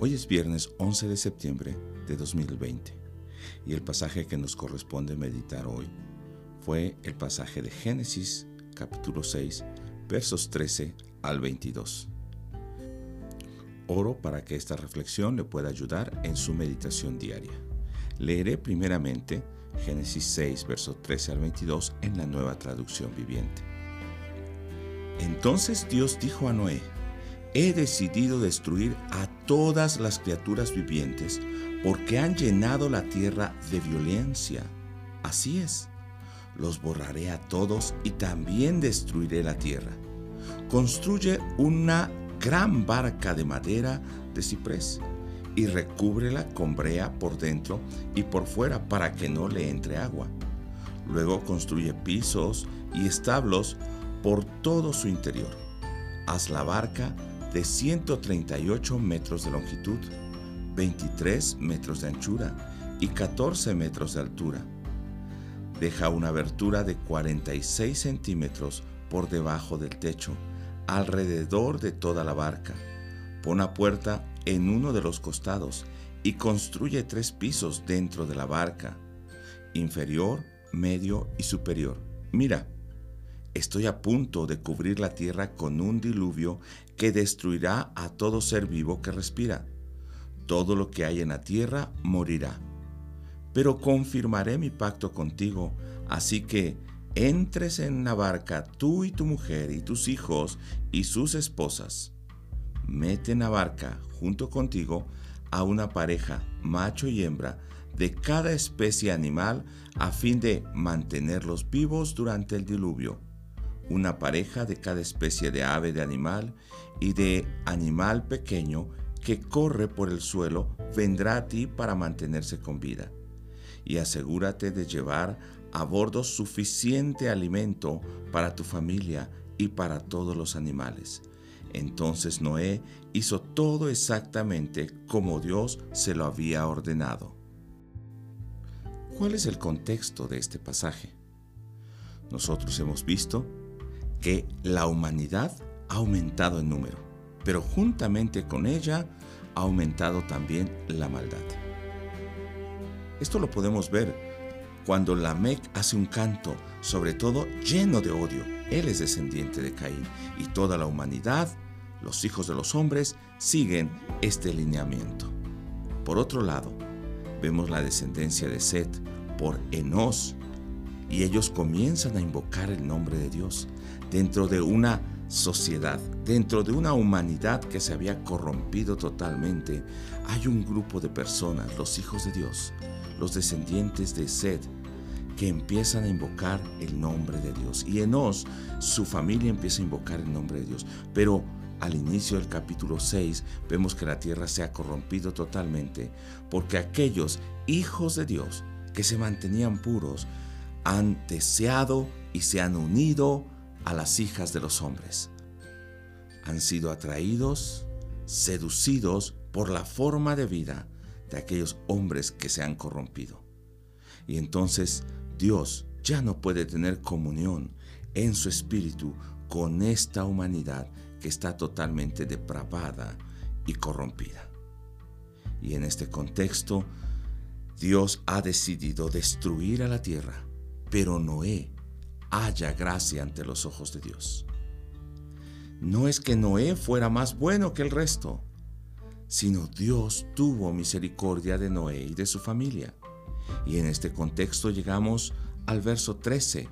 Hoy es viernes 11 de septiembre de 2020 y el pasaje que nos corresponde meditar hoy fue el pasaje de Génesis capítulo 6 versos 13 al 22. Oro para que esta reflexión le pueda ayudar en su meditación diaria. Leeré primeramente Génesis 6 versos 13 al 22 en la nueva traducción viviente. Entonces Dios dijo a Noé, he decidido destruir a todas las criaturas vivientes porque han llenado la tierra de violencia. Así es, los borraré a todos y también destruiré la tierra. Construye una gran barca de madera de ciprés y recúbrela con brea por dentro y por fuera para que no le entre agua. Luego construye pisos y establos por todo su interior. Haz la barca de 138 metros de longitud, 23 metros de anchura y 14 metros de altura. Deja una abertura de 46 centímetros por debajo del techo, alrededor de toda la barca. Pon una puerta en uno de los costados y construye tres pisos dentro de la barca, inferior, medio y superior. Mira, Estoy a punto de cubrir la tierra con un diluvio que destruirá a todo ser vivo que respira. Todo lo que hay en la tierra morirá. Pero confirmaré mi pacto contigo, así que entres en la barca tú y tu mujer y tus hijos y sus esposas. Mete en la barca junto contigo a una pareja, macho y hembra, de cada especie animal a fin de mantenerlos vivos durante el diluvio una pareja de cada especie de ave de animal y de animal pequeño que corre por el suelo vendrá a ti para mantenerse con vida. Y asegúrate de llevar a bordo suficiente alimento para tu familia y para todos los animales. Entonces Noé hizo todo exactamente como Dios se lo había ordenado. ¿Cuál es el contexto de este pasaje? Nosotros hemos visto que la humanidad ha aumentado en número, pero juntamente con ella ha aumentado también la maldad. Esto lo podemos ver cuando Lamec hace un canto, sobre todo lleno de odio. Él es descendiente de Caín y toda la humanidad, los hijos de los hombres, siguen este lineamiento. Por otro lado, vemos la descendencia de Set por Enos, y ellos comienzan a invocar el nombre de Dios dentro de una sociedad, dentro de una humanidad que se había corrompido totalmente. Hay un grupo de personas, los hijos de Dios, los descendientes de Sed, que empiezan a invocar el nombre de Dios. Y Enos, su familia empieza a invocar el nombre de Dios. Pero al inicio del capítulo 6 vemos que la tierra se ha corrompido totalmente porque aquellos hijos de Dios que se mantenían puros, han deseado y se han unido a las hijas de los hombres. Han sido atraídos, seducidos por la forma de vida de aquellos hombres que se han corrompido. Y entonces Dios ya no puede tener comunión en su espíritu con esta humanidad que está totalmente depravada y corrompida. Y en este contexto, Dios ha decidido destruir a la tierra pero Noé haya gracia ante los ojos de Dios. No es que Noé fuera más bueno que el resto, sino Dios tuvo misericordia de Noé y de su familia. Y en este contexto llegamos al verso 13.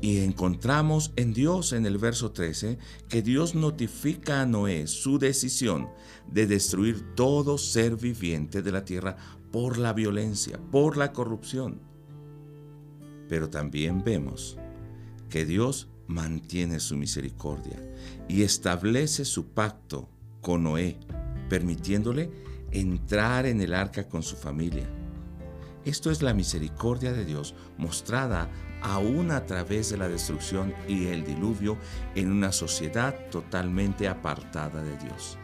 Y encontramos en Dios en el verso 13 que Dios notifica a Noé su decisión de destruir todo ser viviente de la tierra por la violencia, por la corrupción. Pero también vemos que Dios mantiene su misericordia y establece su pacto con Noé, permitiéndole entrar en el arca con su familia. Esto es la misericordia de Dios mostrada aún a través de la destrucción y el diluvio en una sociedad totalmente apartada de Dios.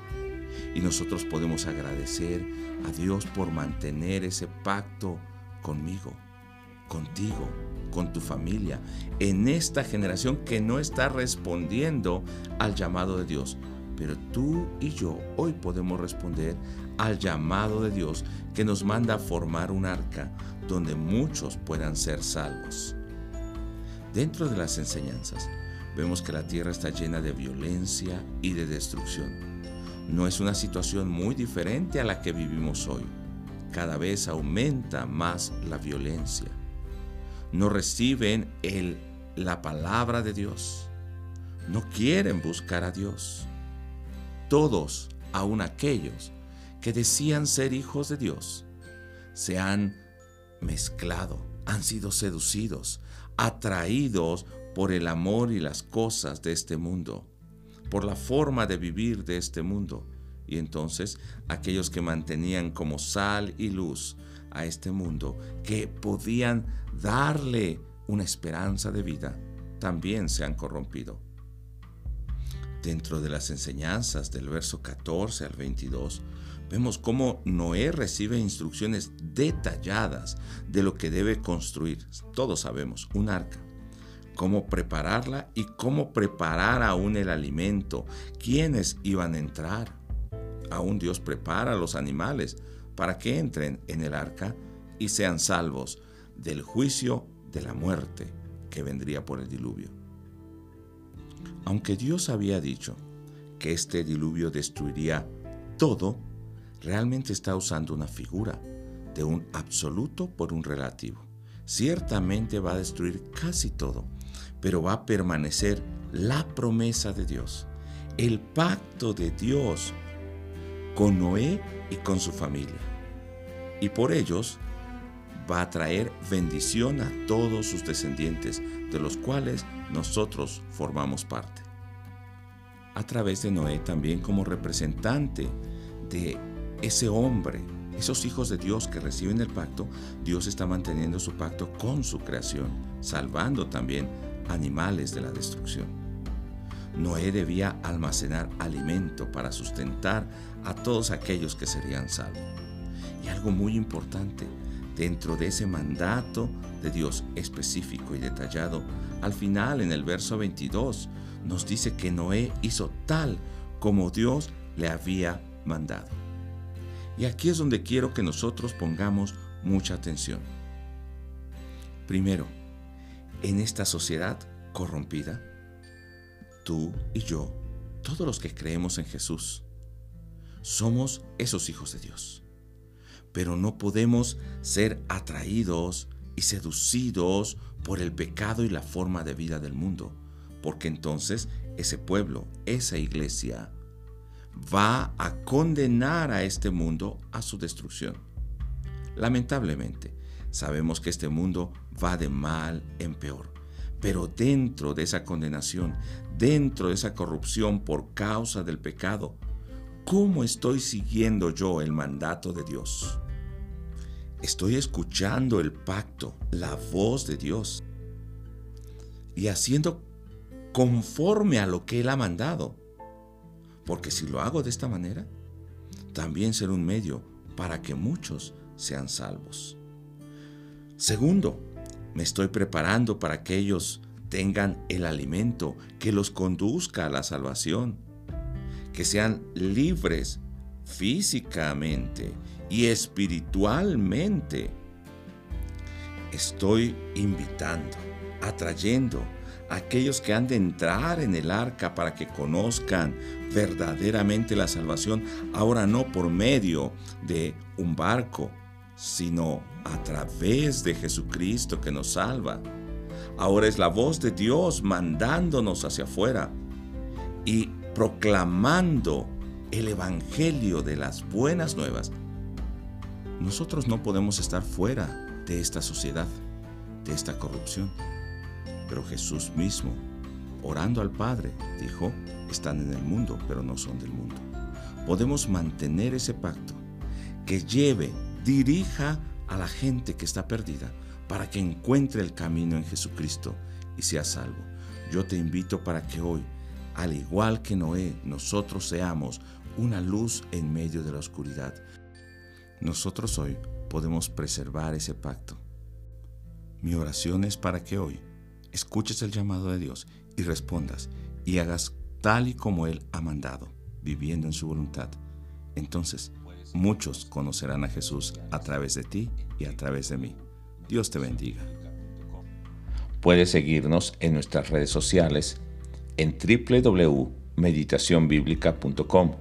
Y nosotros podemos agradecer a Dios por mantener ese pacto conmigo contigo, con tu familia, en esta generación que no está respondiendo al llamado de Dios. Pero tú y yo hoy podemos responder al llamado de Dios que nos manda a formar un arca donde muchos puedan ser salvos. Dentro de las enseñanzas, vemos que la tierra está llena de violencia y de destrucción. No es una situación muy diferente a la que vivimos hoy. Cada vez aumenta más la violencia. No reciben el, la palabra de Dios. No quieren buscar a Dios. Todos, aun aquellos que decían ser hijos de Dios, se han mezclado, han sido seducidos, atraídos por el amor y las cosas de este mundo, por la forma de vivir de este mundo. Y entonces aquellos que mantenían como sal y luz a este mundo, que podían darle una esperanza de vida, también se han corrompido. Dentro de las enseñanzas del verso 14 al 22, vemos cómo Noé recibe instrucciones detalladas de lo que debe construir. Todos sabemos, un arca. Cómo prepararla y cómo preparar aún el alimento. ¿Quiénes iban a entrar? Aún Dios prepara los animales para que entren en el arca y sean salvos del juicio de la muerte que vendría por el diluvio. Aunque Dios había dicho que este diluvio destruiría todo, realmente está usando una figura de un absoluto por un relativo. Ciertamente va a destruir casi todo, pero va a permanecer la promesa de Dios, el pacto de Dios con Noé y con su familia. Y por ellos va a traer bendición a todos sus descendientes, de los cuales nosotros formamos parte. A través de Noé también como representante de ese hombre, esos hijos de Dios que reciben el pacto, Dios está manteniendo su pacto con su creación, salvando también animales de la destrucción. Noé debía almacenar alimento para sustentar a todos aquellos que serían salvos. Y algo muy importante, dentro de ese mandato de Dios específico y detallado, al final en el verso 22 nos dice que Noé hizo tal como Dios le había mandado. Y aquí es donde quiero que nosotros pongamos mucha atención. Primero, en esta sociedad corrompida, tú y yo, todos los que creemos en Jesús, somos esos hijos de Dios. Pero no podemos ser atraídos y seducidos por el pecado y la forma de vida del mundo, porque entonces ese pueblo, esa iglesia, va a condenar a este mundo a su destrucción. Lamentablemente, sabemos que este mundo va de mal en peor, pero dentro de esa condenación, dentro de esa corrupción por causa del pecado, ¿cómo estoy siguiendo yo el mandato de Dios? Estoy escuchando el pacto, la voz de Dios y haciendo conforme a lo que Él ha mandado porque si lo hago de esta manera, también será un medio para que muchos sean salvos. Segundo, me estoy preparando para que ellos tengan el alimento que los conduzca a la salvación, que sean libres físicamente y espiritualmente. Estoy invitando, atrayendo aquellos que han de entrar en el arca para que conozcan verdaderamente la salvación, ahora no por medio de un barco, sino a través de Jesucristo que nos salva. Ahora es la voz de Dios mandándonos hacia afuera y proclamando el Evangelio de las buenas nuevas. Nosotros no podemos estar fuera de esta sociedad, de esta corrupción. Pero Jesús mismo, orando al Padre, dijo, están en el mundo, pero no son del mundo. Podemos mantener ese pacto que lleve, dirija a la gente que está perdida para que encuentre el camino en Jesucristo y sea salvo. Yo te invito para que hoy, al igual que Noé, nosotros seamos una luz en medio de la oscuridad. Nosotros hoy podemos preservar ese pacto. Mi oración es para que hoy escuches el llamado de Dios y respondas y hagas tal y como Él ha mandado. viviendo en su voluntad, entonces muchos conocerán a Jesús a través de ti y a través de mí. Dios te bendiga. Puedes seguirnos en nuestras redes sociales en www.meditacionbiblica.com,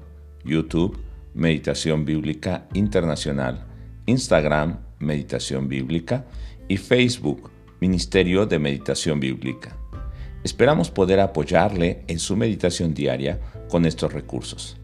YouTube, Meditación Bíblica Internacional, Instagram, Meditación Bíblica y Facebook, Ministerio de Meditación Bíblica. Esperamos poder apoyarle en su meditación diaria con estos recursos.